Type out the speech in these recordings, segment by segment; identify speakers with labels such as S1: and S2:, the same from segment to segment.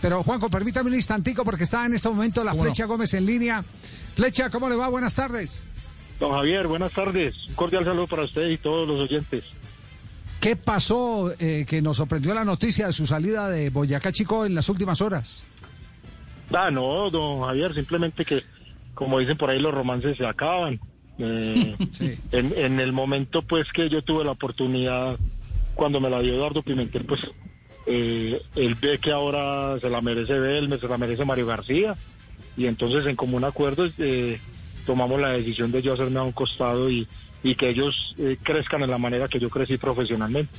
S1: Pero Juanjo, permítame un instantico porque está en este momento la Flecha Gómez en línea. Flecha, ¿cómo le va? Buenas tardes.
S2: Don Javier, buenas tardes. Un cordial saludo para usted y todos los oyentes.
S1: ¿Qué pasó eh, que nos sorprendió la noticia de su salida de Boyacá Chico en las últimas horas?
S2: Ah, no, don Javier, simplemente que, como dicen por ahí, los romances se acaban. Eh,
S1: Sí.
S2: en, en el momento, pues, que yo tuve la oportunidad, cuando me la dio Eduardo Pimentel, pues, eh, él ve que ahora se la merece Belme, se la merece Mario García, y entonces, en común acuerdo, eh, tomamos la decisión de yo hacerme a un costado y, y que ellos eh, crezcan en la manera que yo crecí profesionalmente.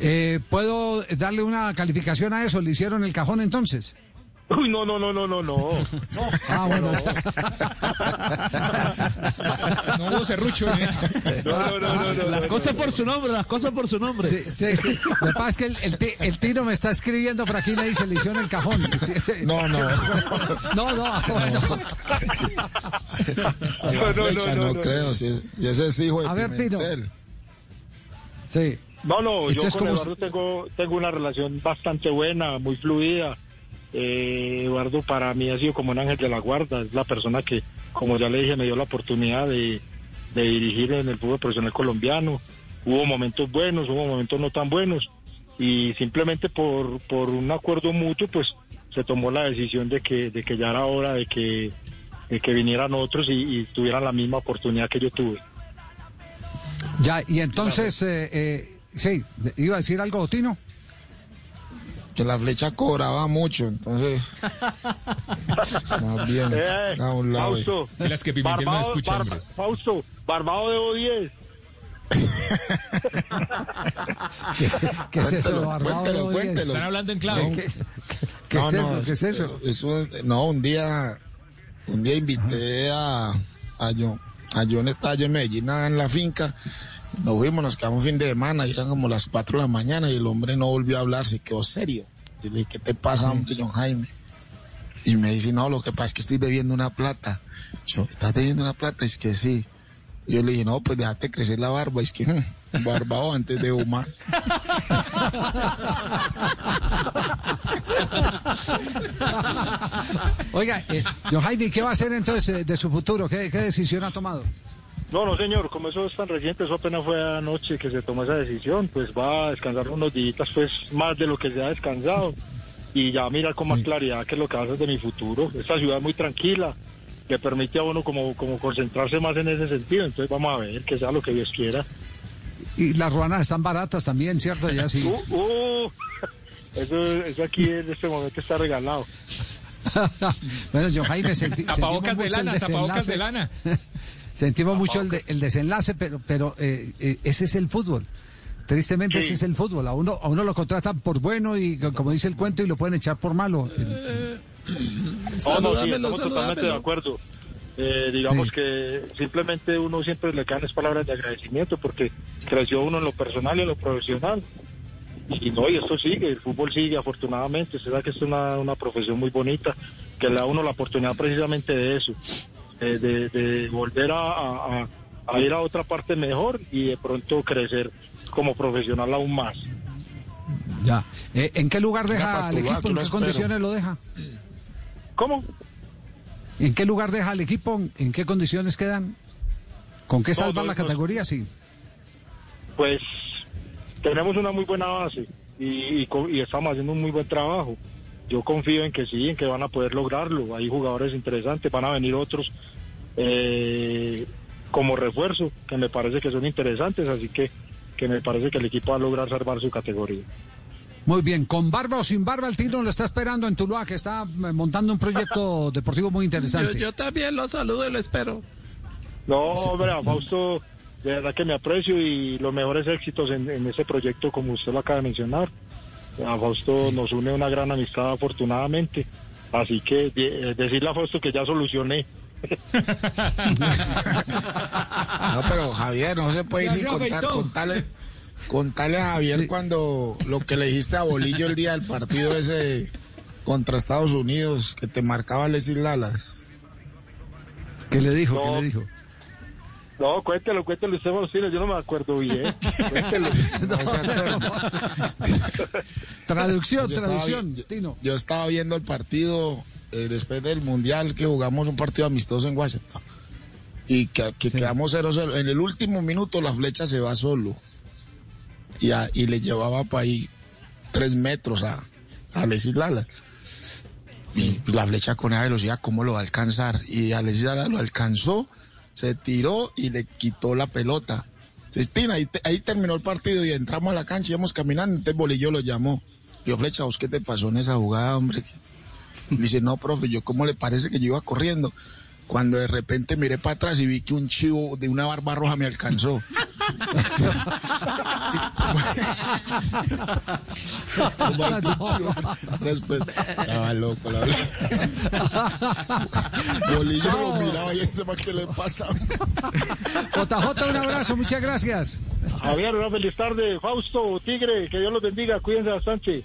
S1: Eh, ¿Puedo darle una calificación a eso? ¿Le hicieron el cajón entonces?
S2: Uy, no, no, no, no, no, no.
S1: Ah, bueno.
S3: No hubo serrucho. ¿eh?
S2: No, no, no, no, no,
S4: Las cosas por su nombre, las cosas por su nombre.
S1: Sí, sí, sí. Lo que pasa es que el, el, ti- el tiro me está escribiendo por aquí y me dice, le hicieron el cajón. Sí, sí.
S4: No, no.
S1: No, no, bueno.
S4: A la
S2: No, no,
S4: flecha
S2: no,
S4: no,
S2: no,
S4: creo. si- y ese es hijo de
S1: A ver, Tino.
S4: Pimentel.
S1: Sí.
S2: No, no, yo
S1: Entonces,
S2: con
S1: ¿cómo
S2: Eduardo tengo, tengo una relación bastante buena, muy fluida. Eh, Eduardo para mí ha sido como un ángel de la guarda, es la persona que, como ya le dije, me dio la oportunidad de, dirigir en el fútbol profesional colombiano. Hubo momentos buenos, hubo momentos no tan buenos, y simplemente por, por un acuerdo mutuo, pues se tomó la decisión de que, ya era hora de que, de que vinieran otros y, y tuvieran la misma oportunidad que yo tuve.
S1: Ya, y entonces, eh, eh, sí, iba a decir algo, Tino.
S4: Que la flecha cobraba mucho, entonces. más bien.
S2: Eh,
S4: a un lado.
S2: Fausto,
S3: De las que Pimentel no
S2: Barbado-
S3: escucha,
S2: Barba-
S3: hombre.
S2: Fausto, Barbado debo 10.
S1: ¿Qué es, qué es eso, Barbado?
S4: cuéntelo,
S1: Oye,
S4: cuéntelo.
S3: Están hablando en clave.
S1: ¿Qué, qué es eso? ¿Qué es eso?
S4: es un- no, un día, un día invité a, a John, a John estaba yo en Medellín en la finca, nos fuimos, nos quedamos fin de semana, y eran como las 4 de la mañana y el hombre no volvió a hablar, se quedó serio. Yo le dije, ¿qué te pasa, hombre, John Jaime? Y me dice, no, lo que pasa es que estoy debiendo una plata. Yo, ¿estás debiendo una plata? Es que sí. Yo le dije, no, pues déjate crecer la barba. Es que, mm, barbado antes de humar.
S1: Oiga, eh, John Heidi, ¿qué va a hacer entonces eh, de su futuro? ¿Qué, qué decisión ha tomado?
S2: No, no, señor, como eso es tan reciente, eso apenas fue anoche que se tomó esa decisión, pues va a descansar unos días, pues más de lo que se ha descansado. Y ya mirar con más claridad qué es lo que hacer de mi futuro. Esta ciudad es muy tranquila, le permite a uno como, como concentrarse más en ese sentido. Entonces vamos a ver que sea lo que Dios quiera.
S1: Y las ruanas están baratas también, ¿cierto? Ya sí.
S2: Uh, uh, eso, eso aquí en este momento está regalado.
S1: bueno, John Jaime, senti-
S3: Tapabocas de lana, tapabocas de lana.
S1: Sentimos mucho el, de- el desenlace, pero, pero eh, eh, ese es el fútbol. Tristemente
S2: Sí.
S1: ese es el fútbol. A uno, a uno lo contratan por bueno y co- como dice el cuento y lo pueden echar por malo.
S2: No, no, sí, estamos totalmente de acuerdo. Eh, digamos
S1: Sí.
S2: que simplemente uno siempre le caen las palabras de agradecimiento porque creció uno en lo personal y en lo profesional. Y no, y esto sigue, el fútbol sigue afortunadamente. Se da que es una, una profesión muy bonita que le da a uno la oportunidad precisamente de eso, eh, de, de volver a, a- a- a ir a otra parte mejor y de pronto crecer como profesional aún más.
S1: Ya. Eh, ¿En qué lugar deja al
S4: lado,
S1: equipo? ¿En qué
S4: espero.
S1: condiciones lo deja?
S2: ¿Cómo?
S1: ¿En qué lugar deja al equipo? ¿En qué condiciones quedan? ¿Con qué
S2: No,
S1: salva
S2: no,
S1: la
S2: no.
S1: categoría? Sí.
S2: pues tenemos una muy buena base y, y co- y estamos haciendo un muy buen trabajo. Yo confío en que sí, en que van a poder lograrlo. Hay jugadores interesantes, van a venir otros eh, como refuerzo, que me parece que son interesantes, así que, que me parece que el equipo va a lograr salvar su categoría.
S1: Muy bien, con barba o sin barba, el Tino lo está esperando en Tuluá, que está eh, montando un proyecto deportivo muy interesante.
S4: también lo saludo y lo espero.
S2: No, hombre, a Fausto, de verdad que me aprecio y los mejores éxitos en, en ese proyecto, como usted lo acaba de mencionar. A Fausto nos une una gran amistad afortunadamente. Así que de- decirle a Fausto que ya solucioné.
S4: No, pero Javier, no se puede ir sin contar, contarle, contarle a Javier cuando lo que le dijiste a Bolillo el día del partido ese contra Estados Unidos, que te marcaba Leslie Lalas.
S1: ¿Qué le dijo?
S2: No.
S1: ¿Qué le dijo?
S2: No, cuéntelo, cuéntelo usted, yo no me acuerdo bien. Cuéntelo.
S4: No.
S1: Traducción,
S4: Yo
S1: traducción,
S4: vi-
S1: Tino.
S4: Yo estaba viendo el partido eh, después del Mundial que jugamos un partido amistoso en Washington. Y que, que quedamos 0-0. En el último minuto la flecha se va solo. Y, a- y le llevaba para ahí tres metros a, a Alexis Lala. Y la flecha con esa velocidad, ¿cómo lo va a alcanzar? Y Alexis Lala lo alcanzó, se tiró y le quitó la pelota. Entonces, Tina, ahí, te- ahí terminó el partido y entramos a la cancha íbamos caminando. Entonces Bolillo lo llamó. Yo, Flecha, ¿vos qué te pasó en esa jugada, hombre? Dice, no, profe, yo cómo le parece que yo iba corriendo. Cuando de repente miré para atrás y vi que un chivo de una barba roja me alcanzó. Como hay un chivo. Después, estaba loco, la verdad. Bolillo lo miraba y este más que le pasa.
S1: JJ, un abrazo, muchas gracias.
S2: Javier, una feliz tarde. Fausto, Tigre, que Dios los bendiga. Cuídense bastante.